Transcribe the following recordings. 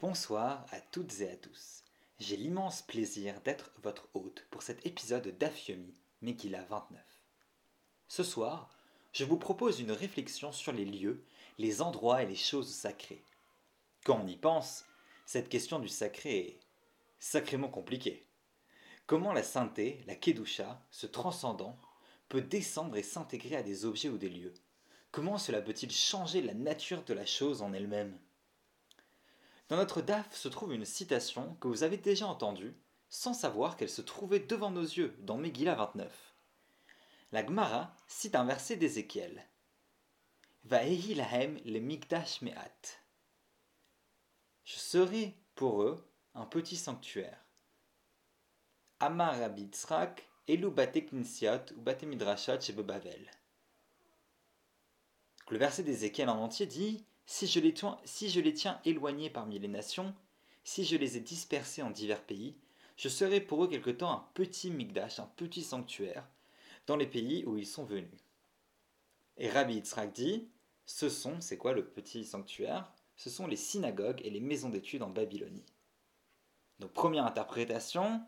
Bonsoir à toutes et à tous. J'ai l'immense plaisir d'être votre hôte pour cet épisode d'Afyomi, Megillah 29. Ce soir, je vous propose une réflexion sur les lieux, les endroits et les choses sacrées. Quand on y pense, cette question du sacré est sacrément compliquée. Comment la sainteté, la kedusha, ce transcendant, peut descendre et s'intégrer à des objets ou des lieux? Comment cela peut-il changer la nature de la chose en elle-même? Dans notre DAF se trouve une citation que vous avez déjà entendue, sans savoir qu'elle se trouvait devant nos yeux dans Megillah 29. La Gemara cite un verset d'Ézéchiel. Vaehi lahem le migdash me'at. Je serai pour eux un petit sanctuaire. Amar Rabbi Tzrak, Elu bate knisiot ou bate chez Bavel. Le verset d'Ézéchiel en entier dit si je, les tiens, éloignés parmi les nations, si je les ai dispersés en divers pays, je serai pour eux quelque temps un petit migdash, un petit sanctuaire, dans les pays où ils sont venus. Et Rabbi Yitzhak dit ce sont, c'est quoi le petit sanctuaire? Ce sont les synagogues et les maisons d'études en Babylonie. Donc, première interprétation,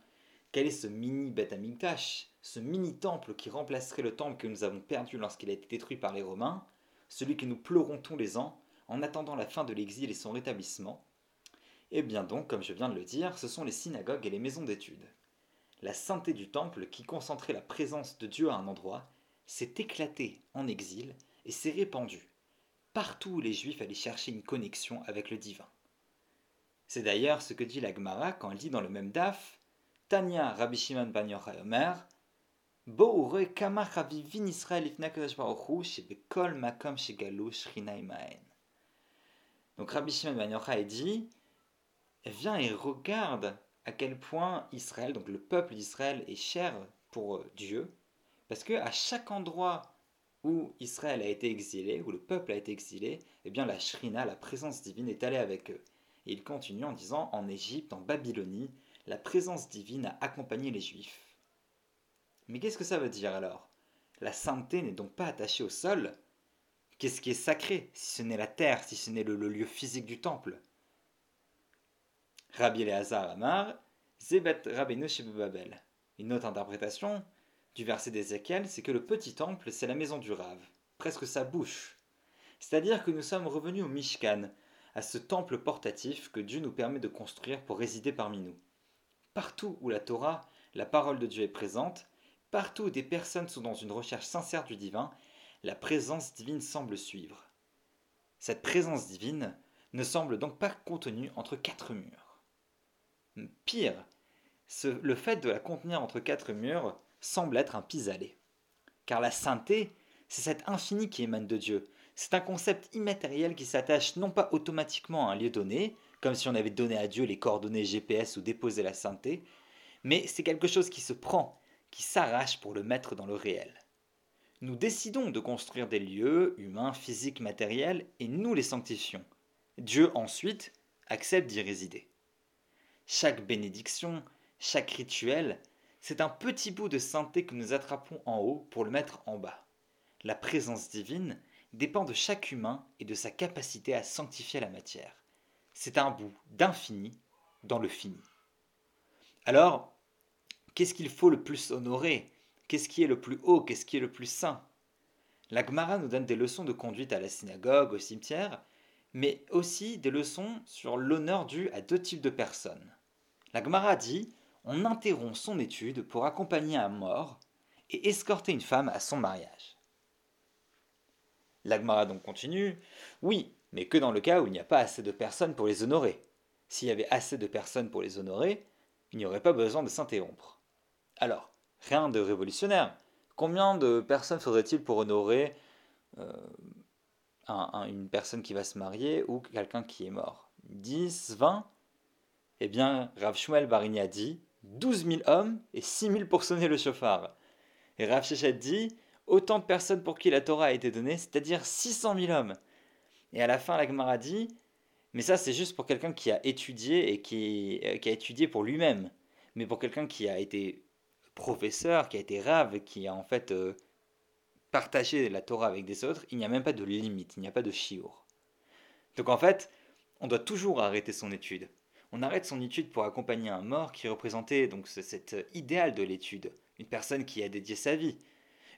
quel est ce mini Beth Amikdash, ce mini temple qui remplacerait le temple que nous avons perdu lorsqu'il a été détruit par les Romains celui que nous pleurons tous les ans en attendant la fin de l'exil et son rétablissement Eh bien donc, comme je viens de le dire, ce sont les synagogues et les maisons d'études. La sainteté du temple, qui concentrait la présence de Dieu à un endroit, s'est éclatée en exil et s'est répandue partout où les Juifs allaient chercher une connexion avec le divin. C'est d'ailleurs ce que dit la Gemara quand elle dit dans le même daf Tanya Rabbi Shimon Ben Yochai Omer donc Rabbi Shimon Ben Yochai dit Viens et regarde à quel point Israël, donc le peuple d'Israël, est cher pour euh, Dieu, parce que à chaque endroit où Israël a été exilé, où le peuple a été exilé, eh bien la Shrina, la présence divine, est allée avec eux. Et il continue en disant En Égypte, en Babylonie, la présence divine a accompagné les Juifs. Mais qu'est-ce que ça veut dire alors? La sainteté n'est donc pas attachée au sol. Qu'est-ce qui est sacré si ce n'est la terre, si ce n'est le, lieu physique du temple? Rabbi Eleazar Amar, Zebet Rabbeinu Babel. Une autre interprétation du verset d'Ézéchiel, c'est que le petit temple, c'est la maison du Rave, presque sa bouche. C'est-à-dire que nous sommes revenus au Mishkan, à ce temple portatif que Dieu nous permet de construire pour résider parmi nous. Partout où la Torah, la parole de Dieu est présente, Partout où des personnes sont dans une recherche sincère du divin, la présence divine semble suivre. Cette présence divine ne semble donc pas contenue entre quatre murs. Pire, le fait de la contenir entre quatre murs semble être un pis-aller. Car la sainteté, c'est cet infini qui émane de Dieu. C'est un concept immatériel qui s'attache non pas automatiquement à un lieu donné, comme si on avait donné à Dieu les coordonnées GPS ou déposé la sainteté, mais c'est quelque chose qui se prend, qui s'arrache pour le mettre dans le réel. Nous décidons de construire des lieux, humains, physiques, matériels, et nous les sanctifions. Dieu ensuite accepte d'y résider. Chaque bénédiction, chaque rituel, c'est un petit bout de sainteté que nous attrapons en haut pour le mettre en bas. La présence divine dépend de chaque humain et de sa capacité à sanctifier la matière. C'est un bout d'infini dans le fini. Alors, Qu'est-ce qu'il faut le plus honorer? Qu'est-ce qui est le plus haut Qu'est-ce qui est le plus saint La Gemara nous donne des leçons de conduite à la synagogue, au cimetière, mais aussi des leçons sur l'honneur dû à deux types de personnes. La Gemara dit on interrompt son étude pour accompagner un mort et escorter une femme à son mariage. La Gemara donc continue oui, mais que dans le cas où il n'y a pas assez de personnes pour les honorer. S'il y avait assez de personnes pour les honorer, il n'y aurait pas besoin de s'interrompre. Alors, rien de révolutionnaire. Combien de personnes faudrait-il pour honorer euh, une personne qui va se marier ou quelqu'un qui est mort? 10, 20 Eh bien, Rav Shmuel Barini a dit 12 000 hommes et 6 000 pour sonner le chauffard. Et Rav Shechet dit autant de personnes pour qui la Torah a été donnée, c'est-à-dire 600 000 hommes. Et à la fin, la Gemara dit mais ça, c'est juste pour quelqu'un qui a étudié et qui, euh, qui a étudié pour lui-même. Mais pour quelqu'un qui a été professeur, qui a été rave, qui a en fait euh, partagé la Torah avec des autres, il n'y a même pas de limite, il n'y a pas de chiour. Donc en fait, on doit toujours arrêter son étude. On arrête son étude pour accompagner un mort qui représentait donc cet idéal de l'étude, une personne qui a dédié sa vie,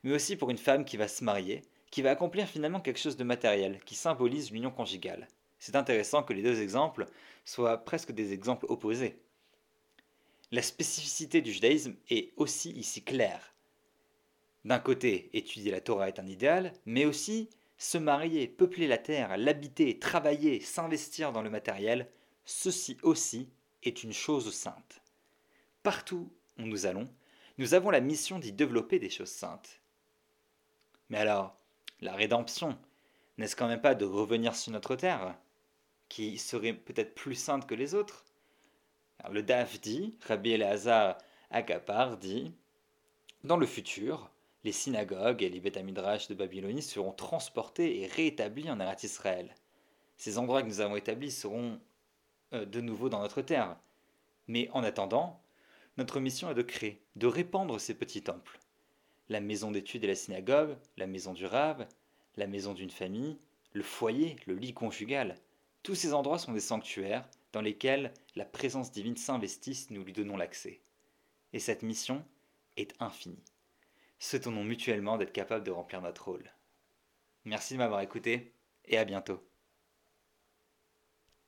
mais aussi pour une femme qui va se marier, qui va accomplir finalement quelque chose de matériel, qui symbolise l'union conjugale. C'est intéressant que les deux exemples soient presque des exemples opposés. La spécificité du judaïsme est aussi ici claire. D'un côté, étudier la Torah est un idéal, mais aussi se marier, peupler la terre, l'habiter, travailler, s'investir dans le matériel, ceci aussi est une chose sainte. Partout où nous allons, nous avons la mission d'y développer des choses saintes. Mais alors, la rédemption, n'est-ce quand même pas de revenir sur notre terre, qui serait peut-être plus sainte que les autres? Le Daf dit, Rabbi Elazar Agapar dit, dans le futur, les synagogues et les Beth de Babylonie seront transportés et réétablis en Eretz Israël. Ces endroits que nous avons établis seront euh, de nouveau dans notre terre. Mais en attendant, notre mission est de créer, de répandre ces petits temples. La maison d'études et la synagogue, la maison du rave, la maison d'une famille, le foyer, le lit conjugal, tous ces endroits sont des sanctuaires dans lesquels la présence divine s'investisse, nous lui donnons l'accès. Et cette mission est infinie souhaitons-nous mutuellement d'être capables de remplir notre rôle. Merci de m'avoir écouté et à bientôt.